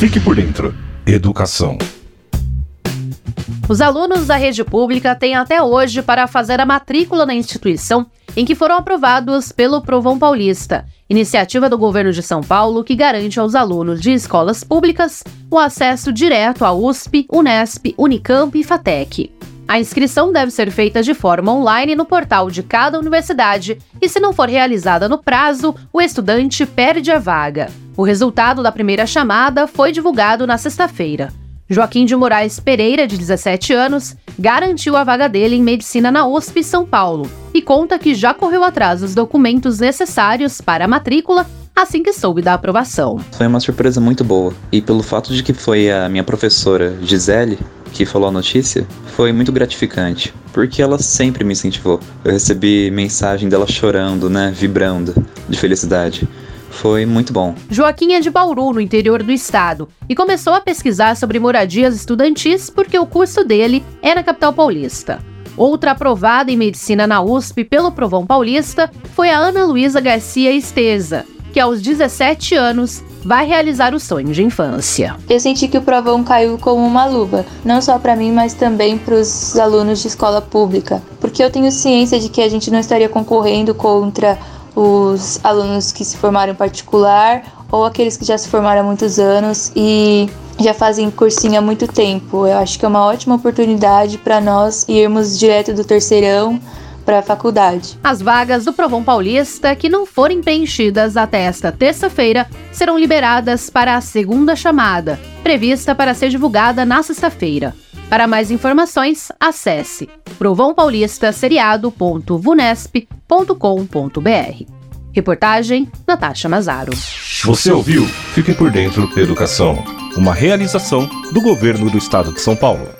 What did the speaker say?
Fique por dentro. Educação. Os alunos da rede pública têm até hoje para fazer a matrícula na instituição em que foram aprovados pelo Provão Paulista, iniciativa do governo de São Paulo que garante aos alunos de escolas públicas o acesso direto à USP, Unesp, Unicamp e FATEC. A inscrição deve ser feita de forma online no portal de cada universidade e, se não for realizada no prazo, o estudante perde a vaga. O resultado da primeira chamada foi divulgado na sexta-feira. Joaquim de Moraes Pereira, de 17 anos, garantiu a vaga dele em medicina na USP São Paulo e conta que já correu atrás dos documentos necessários para a matrícula assim que soube da aprovação. Foi uma surpresa muito boa e pelo fato de que foi a minha professora Gisele que falou a notícia, foi muito gratificante, porque ela sempre me incentivou. Eu recebi mensagem dela chorando, né, vibrando de felicidade. Foi muito bom. Joaquim é de Bauru, no interior do estado, e começou a pesquisar sobre moradias estudantis porque o curso dele é na capital paulista. Outra aprovada em medicina na USP pelo Provão Paulista foi a Ana Luísa Garcia Esteza, que aos 17 anos vai realizar o sonho de infância. Eu senti que o provão caiu como uma luva, não só para mim, mas também para os alunos de escola pública, porque eu tenho ciência de que a gente não estaria concorrendo contra os alunos que se formaram em particular ou aqueles que já se formaram há muitos anos e já fazem cursinho há muito tempo. Eu acho que é uma ótima oportunidade para nós irmos direto do terceirão para a faculdade. As vagas do Provão Paulista que não forem preenchidas até esta terça-feira serão liberadas para a segunda chamada, prevista para ser divulgada na sexta-feira. Para mais informações, acesse provãopaulista.vunesp.com.br. Reportagem Natasha Mazaro. Você ouviu? Fique por dentro Educação, uma realização do governo do estado de São Paulo.